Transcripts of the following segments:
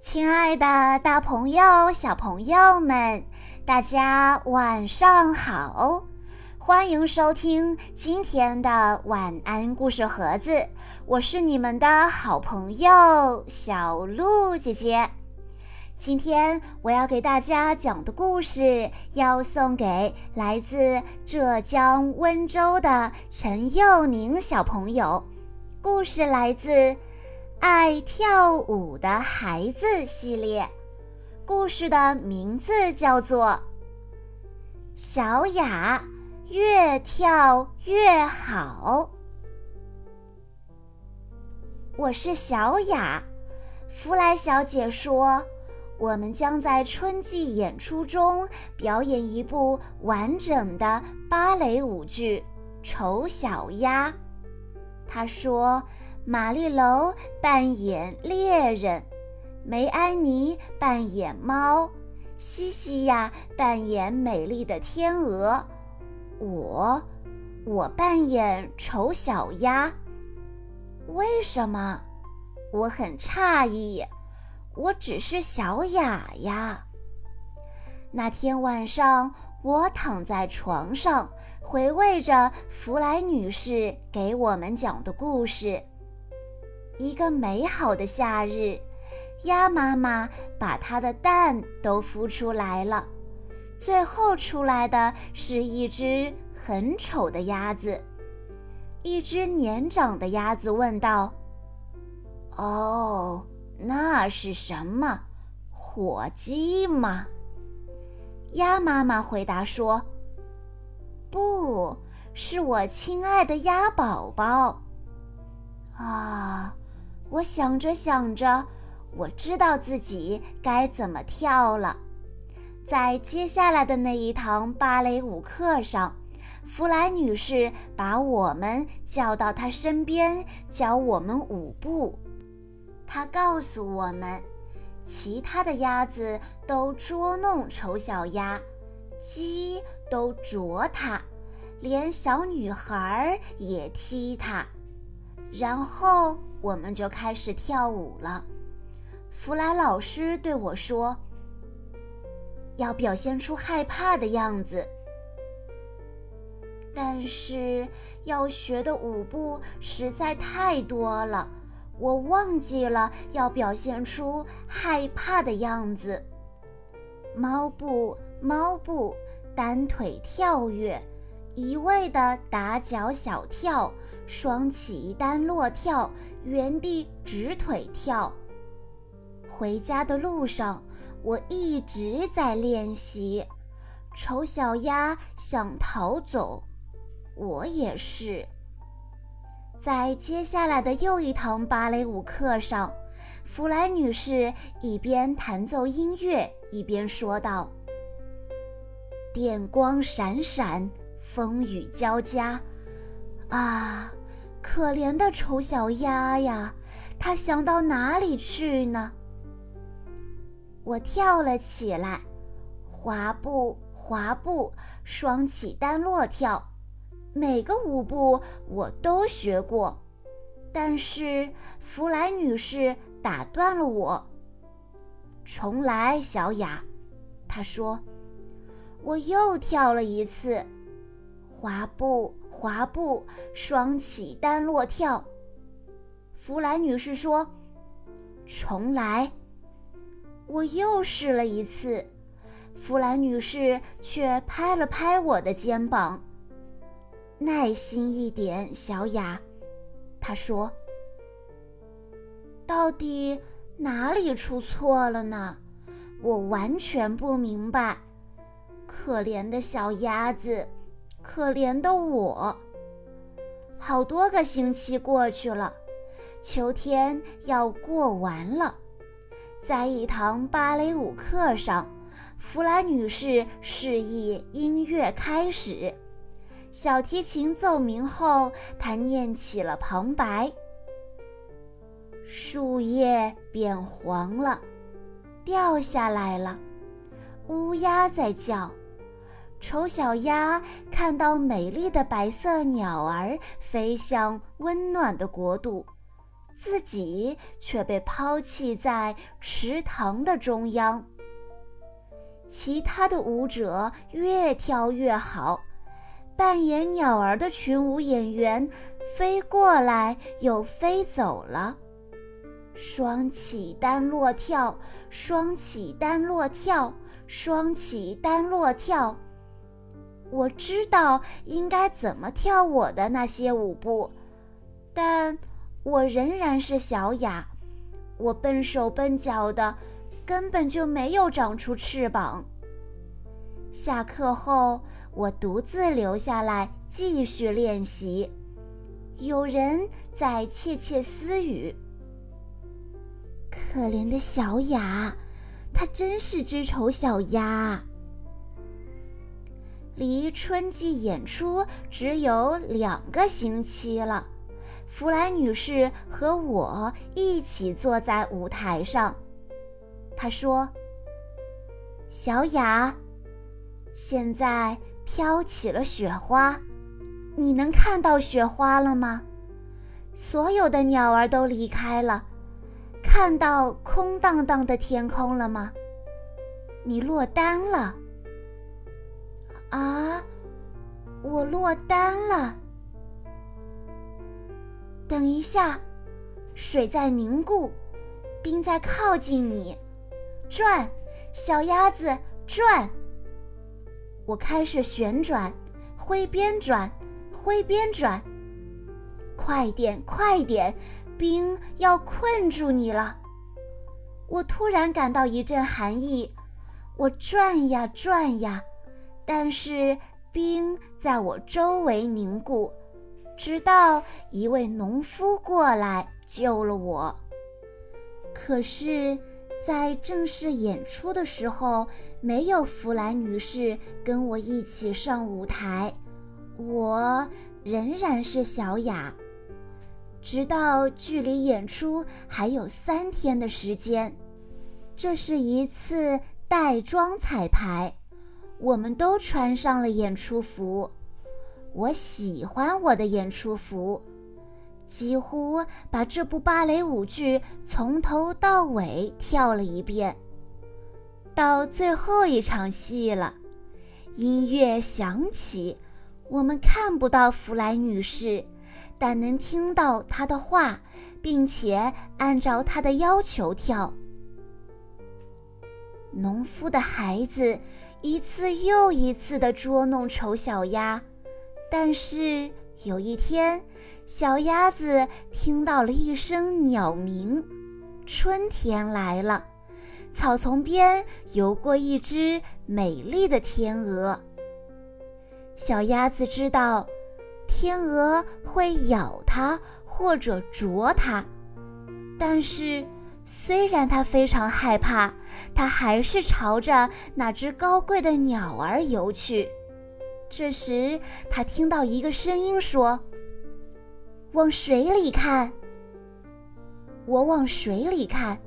亲爱的，大朋友、小朋友们，大家晚上好！欢迎收听今天的晚安故事盒子，我是你们的好朋友小鹿姐姐。今天我要给大家讲的故事，要送给来自浙江温州的陈佑宁小朋友。故事来自。爱跳舞的孩子系列，故事的名字叫做《小雅越跳越好》。我是小雅，弗莱小姐说，我们将在春季演出中表演一部完整的芭蕾舞剧《丑小鸭》。她说。玛丽楼扮演猎人，梅安妮扮演猫，西西娅扮演美丽的天鹅，我，我扮演丑小鸭。为什么？我很诧异，我只是小雅呀。那天晚上，我躺在床上，回味着弗莱女士给我们讲的故事。一个美好的夏日，鸭妈妈把它的蛋都孵出来了，最后出来的是一只很丑的鸭子。一只年长的鸭子问道：“哦，那是什么？火鸡吗？”鸭妈妈回答说：“不是我亲爱的鸭宝宝。”啊。我想着想着，我知道自己该怎么跳了。在接下来的那一堂芭蕾舞课上，弗莱女士把我们叫到她身边，教我们舞步。她告诉我们，其他的鸭子都捉弄丑小鸭，鸡都啄它，连小女孩也踢它。然后。我们就开始跳舞了。弗莱老师对我说：“要表现出害怕的样子，但是要学的舞步实在太多了，我忘记了要表现出害怕的样子。猫步，猫步，单腿跳跃。”一味的打脚小跳，双起单落跳，原地直腿跳。回家的路上，我一直在练习。丑小鸭想逃走，我也是。在接下来的又一堂芭蕾舞课上，弗莱女士一边弹奏音乐，一边说道：“电光闪闪。”风雨交加，啊，可怜的丑小鸭呀，它想到哪里去呢？我跳了起来，滑步，滑步，双起单落跳，每个舞步我都学过，但是弗莱女士打断了我。重来，小雅，她说，我又跳了一次。滑步，滑步，双起单落跳。弗兰女士说：“重来。”我又试了一次，弗兰女士却拍了拍我的肩膀：“耐心一点，小雅。”她说：“到底哪里出错了呢？我完全不明白。可怜的小鸭子。”可怜的我，好多个星期过去了，秋天要过完了。在一堂芭蕾舞课上，弗兰女士示意音乐开始。小提琴奏鸣后，她念起了旁白：“树叶变黄了，掉下来了，乌鸦在叫。”丑小鸭看到美丽的白色鸟儿飞向温暖的国度，自己却被抛弃在池塘的中央。其他的舞者越跳越好，扮演鸟儿的群舞演员飞过来又飞走了。双起单落跳，双起单落跳，双起单落跳。我知道应该怎么跳我的那些舞步，但我仍然是小雅。我笨手笨脚的，根本就没有长出翅膀。下课后，我独自留下来继续练习。有人在窃窃私语。可怜的小雅，她真是只丑小鸭。离春季演出只有两个星期了，弗莱女士和我一起坐在舞台上。她说：“小雅，现在飘起了雪花，你能看到雪花了吗？所有的鸟儿都离开了。”看到空荡荡的天空了吗？你落单了。啊，我落单了。等一下，水在凝固，冰在靠近你，转，小鸭子转。我开始旋转，挥鞭转，挥鞭转。快点，快点！冰要困住你了，我突然感到一阵寒意。我转呀转呀，但是冰在我周围凝固，直到一位农夫过来救了我。可是，在正式演出的时候，没有弗兰女士跟我一起上舞台，我仍然是小雅。直到距离演出还有三天的时间，这是一次带妆彩排，我们都穿上了演出服。我喜欢我的演出服，几乎把这部芭蕾舞剧从头到尾跳了一遍。到最后一场戏了，音乐响起，我们看不到弗莱女士。但能听到她的话，并且按照她的要求跳。农夫的孩子一次又一次地捉弄丑小鸭，但是有一天，小鸭子听到了一声鸟鸣，春天来了，草丛边游过一只美丽的天鹅。小鸭子知道。天鹅会咬它或者啄它，但是虽然它非常害怕，它还是朝着那只高贵的鸟儿游去。这时，它听到一个声音说：“往水里看。”我往水里看，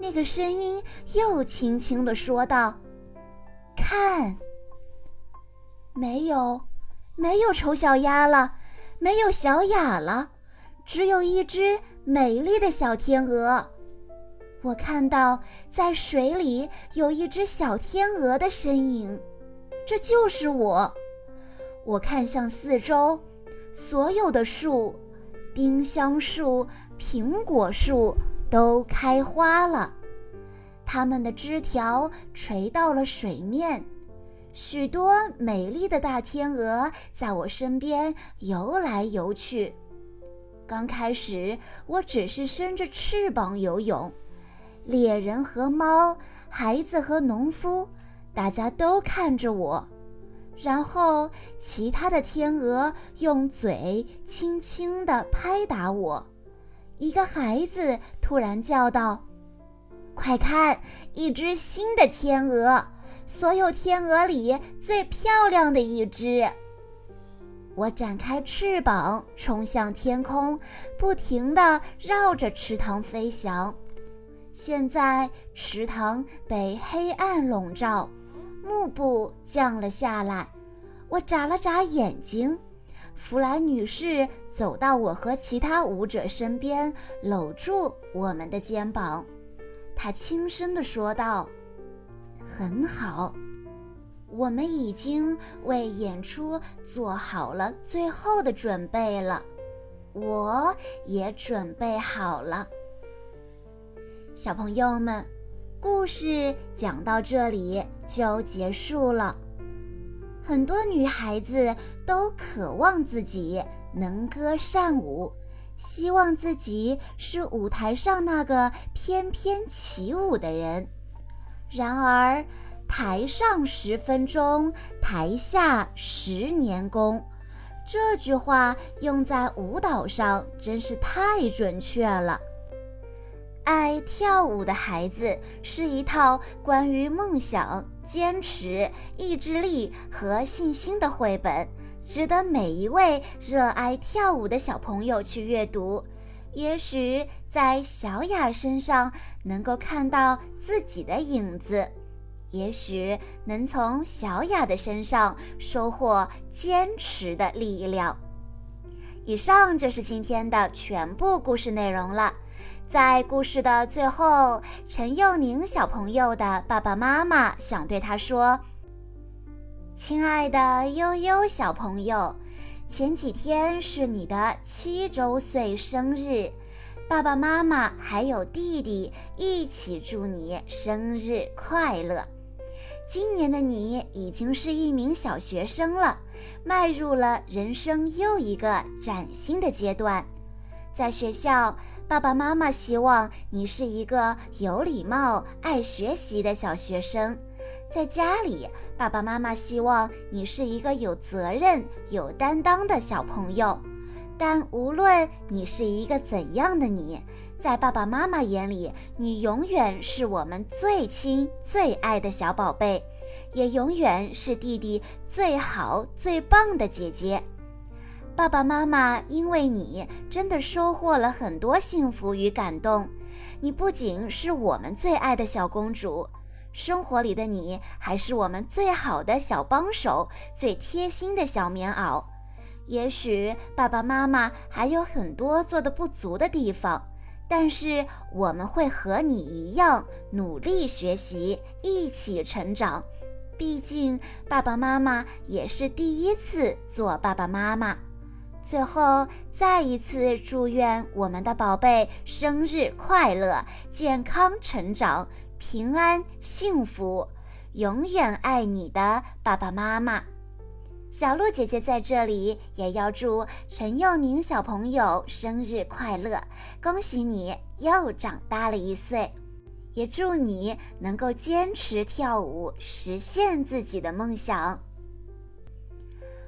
那个声音又轻轻地说道：“看，没有。”没有丑小鸭了，没有小雅了，只有一只美丽的小天鹅。我看到在水里有一只小天鹅的身影，这就是我。我看向四周，所有的树，丁香树、苹果树都开花了，它们的枝条垂到了水面。许多美丽的大天鹅在我身边游来游去。刚开始，我只是伸着翅膀游泳。猎人和猫，孩子和农夫，大家都看着我。然后，其他的天鹅用嘴轻轻地拍打我。一个孩子突然叫道：“快看，一只新的天鹅！”所有天鹅里最漂亮的一只。我展开翅膀，冲向天空，不停地绕着池塘飞翔。现在池塘被黑暗笼罩，幕布降了下来。我眨了眨眼睛，弗兰女士走到我和其他舞者身边，搂住我们的肩膀。她轻声地说道：“很好，我们已经为演出做好了最后的准备了。我也准备好了。”小朋友们，故事讲到这里就结束了。很多女孩子都渴望自己能歌善舞，希望自己是舞台上那个翩翩起舞的人。然而，台上十分钟，台下十年功，这句话用在舞蹈上真是太准确了。爱跳舞的孩子是一套关于梦想、坚持、意志力和信心的绘本，值得每一位热爱跳舞的小朋友去阅读。也许在小雅身上能够看到自己的影子，也许能从小雅的身上收获坚持的力量。以上就是今天的全部故事内容了。在故事的最后，陈佑宁小朋友的爸爸妈妈想对他说：“亲爱的悠悠小朋友，前几天是你的七周岁生日，爸爸妈妈还有弟弟一起祝你生日快乐。今年的你已经是一名小学生了，迈入了人生又一个崭新的阶段，在学校。”爸爸妈妈希望你是一个有礼貌、爱学习的小学生，在家里，爸爸妈妈希望你是一个有责任、有担当的小朋友。但无论你是一个怎样的你，在爸爸妈妈眼里，你永远是我们最亲、最爱的小宝贝，也永远是弟弟最好、最棒的姐姐。爸爸妈妈因为你真的收获了很多幸福与感动。你不仅是我们最爱的小公主，生活里的你还是我们最好的小帮手，最贴心的小棉袄。也许爸爸妈妈还有很多做的不足的地方，但是我们会和你一样努力学习，一起成长。毕竟爸爸妈妈也是第一次做爸爸妈妈。最后，再一次祝愿我们的宝贝生日快乐，健康成长，平安幸福，永远爱你的爸爸妈妈。小鹿姐姐在这里也要祝陈佑宁小朋友生日快乐，恭喜你又长大了一岁，也祝你能够坚持跳舞，实现自己的梦想。